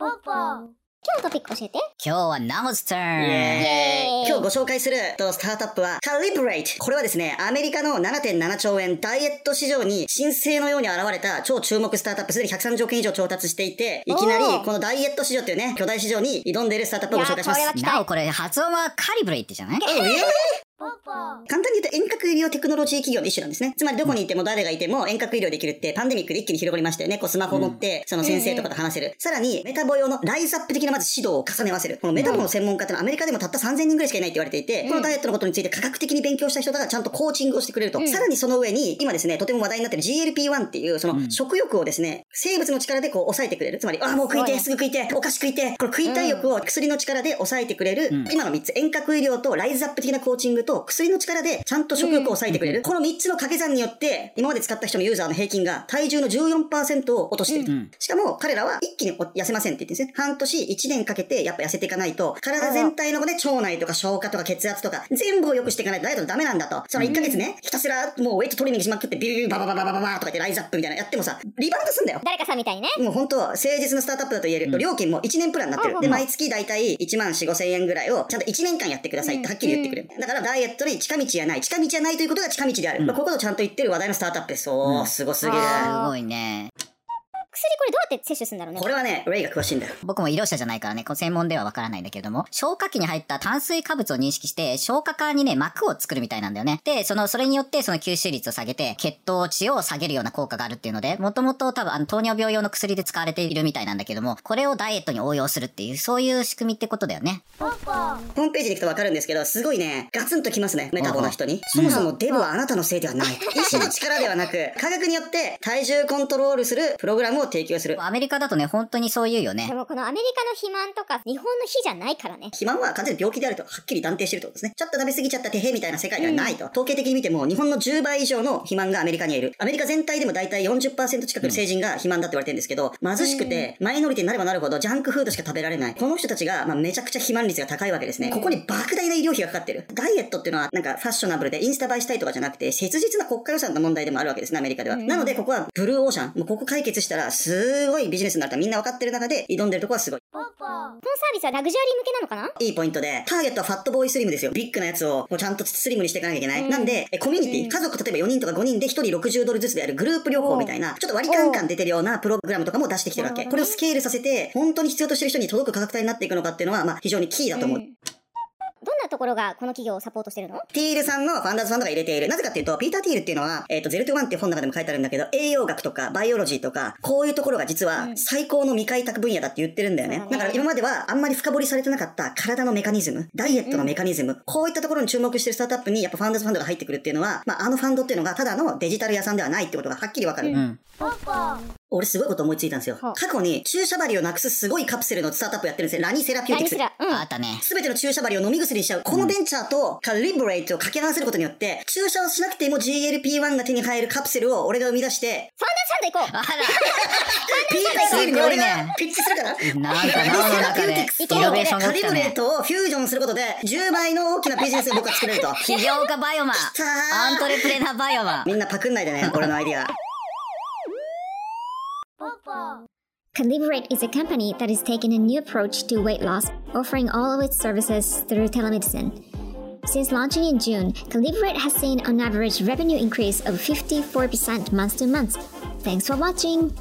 今日のトピック教えて。今日はナモスターンイエーイ。今日ご紹介するとスタートアップは Calibrate。これはですね、アメリカの7.7兆円ダイエット市場に新星のように現れた超注目スタートアップ、すでに130億円以上調達していて、いきなりこのダイエット市場っていうね、巨大市場に挑んでいるスタートアップをご紹介します。なおこれ発音はカリブレイってじゃない？えー。簡単に言うと遠隔医療テクノロジー企業の一種なんですね。つまりどこにいても誰がいても遠隔医療できるってパンデミックで一気に広がりましたよね。こうスマホを持って、その先生とかと話せる。さらにメタボ用のライズアップ的なまず指導を重ね合わせる。このメタボの専門家ってのはアメリカでもたった3000人ぐらいしかいないって言われていて、このダイエットのことについて科学的に勉強した人がちゃんとコーチングをしてくれると。さらにその上に、今ですね、とても話題になってる GLP-1 っていう、その食欲をですね、生物の力でこう抑えてくれる。つまり、ああ、もう食いてえ、すぐ食いてえ、お菓子食いてえ。これ食いたい欲を薬の力で抑えてくれる、今の3つ、遠隔医療とライズアップ的なコーチングと薬の力でちゃんと食欲を抑えてくれる。この3つの掛け算によって、今まで使った人のユーザーの平均が体重の14%を落としてると。しかも、彼らは一気に痩せませんって言ってるんですね。半年、1年かけてやっぱ痩せていかないと、体全体のね、腸内とか消化とか血圧とか、全部を良くしていかないとダイエットダメなんだと。その1ヶ月ね、ひたすらもうウェイトトレーニングしまくって、ビューバババババババとか言ってライズアップみたいなのやってもさ、リバウンドすんだよ。誰かさんみたいにね。もう本当、誠実なスタートアップだと言えると、料金も1年プランになってる。で、毎月だいたい1万4、5千円ぐらいを、ちゃんと1年間やってくださいってはっきり言ってくれる。だからダイエットに近道はない。近道はないということが近道である。まあこことをちゃんと言ってる話題のスタートアップです。おー、すごすぎる。あすごいね。って摂取するんだろうね。これはね、レイが詳しいんだよ。僕も医療者じゃないからね、こう専門ではわからないんだけれども、消化器に入った炭水化物を認識して、消化管にね、膜を作るみたいなんだよね。で、その、それによってその吸収率を下げて、血糖値を下げるような効果があるっていうので、もともと多分あの糖尿病用の薬で使われているみたいなんだけども、これをダイエットに応用するっていう、そういう仕組みってことだよね。ホームページに行くとわかるんですけど、すごいね、ガツンときますね、メタボの人に。そもそもデブはあなたのせいではない。意志の力ではなく、科学によって体重コントロールするプログラムを提供する。アメリカだとね、本当にそう言うよね。でもこのアメリカの肥満とか日本の日じゃないからね。肥満は完全に病気であるとはっきり断定してるってことですね。ちょっと食べ過ぎちゃったてへみたいな世界ではないと。統計的に見ても、日本の10倍以上の肥満がアメリカにはいる。アメリカ全体でも大体40%近くの成人が肥満だって言われてるんですけど、貧しくて、マイノリティになればなるほどジャンクフードしか食べられない。この人たちが、まあ、めちゃくちゃ肥満率が高いわけですね。ここに莫大な医療費がかかってる。ダイエットっていうのは、なんかファッショナブルでインスタ映えしたいとかじゃなくて、切実な国家予算の問題でもあるわけですね、アメリカでは。なので、ここはブルーオーシャン。もうここ解決したら、すごいビジネスになるとみんな分かってる中で、挑んでるとこはすごい。このサービスはラグジュアリー向けなのかな？いいポイントで、ターゲットはファットボーイスリムですよ。ビッグなやつをこうちゃんとスリムにしていかなきゃいけない。なんで、えコミュニティ、家族例えば4人とか5人で1人60ドルずつでやるグループ療法みたいな、ちょっと割り勘感出てるようなプログラムとかも出してきてるわけ。これをスケールさせて、本当に必要としてる人に届く価格帯になっていくのかっていうのは、まあ非常にキーだと思う。どんなところがこの企業をサポートしてるの？ティールさんのファンダーズファンドが入れている。なぜかっていうと、ピーター・ティールっていうのは、えっ、と、 Zero to One っていう本の中でも書いてあるんだけど、栄養学とかバイオロジーとか、こういうところが実は最高の未開拓分野だって言ってるんだよね。だから今まではあんまり深掘りされてなかった体のメカニズム、ダイエットのメカニズム、こういったところに注目してるスタートアップにやっぱファンダーズファンドが入ってくるっていうのは、まあ、あのファンドっていうのがただのデジタル屋さんではないってことがはっきりわかる。うん。俺すごいこと思いついたんですよ。過去に注射針をなくすすごいカプセルのスタートアップやってるんですよ。ラニセラピューティクス。何すら。うん。あったね。すべての注射針を飲み薬にしちゃう。このベンチャーとカリブレイトを掛け合わせることによって、注射をしなくても GLP-1 が手に入るカプセルを俺が生み出して、ファンダーズファンド行こう ピーター・俺がピッチするから。なんか脳の中でイノベーションがカリブレー起きたね。トをフュージョンすることで、10倍の大きなビジネスを僕は作れると。起業家バイオマン。アントレプレナーバイオマン。みんなパクんないでね、俺のアイディア。Calibrate is a company that is taking a new approach to weight loss, offering all of its services through telemedicine. Since launching in June, Calibrate has seen on average revenue increase of 54% month to month. Thanks for watching!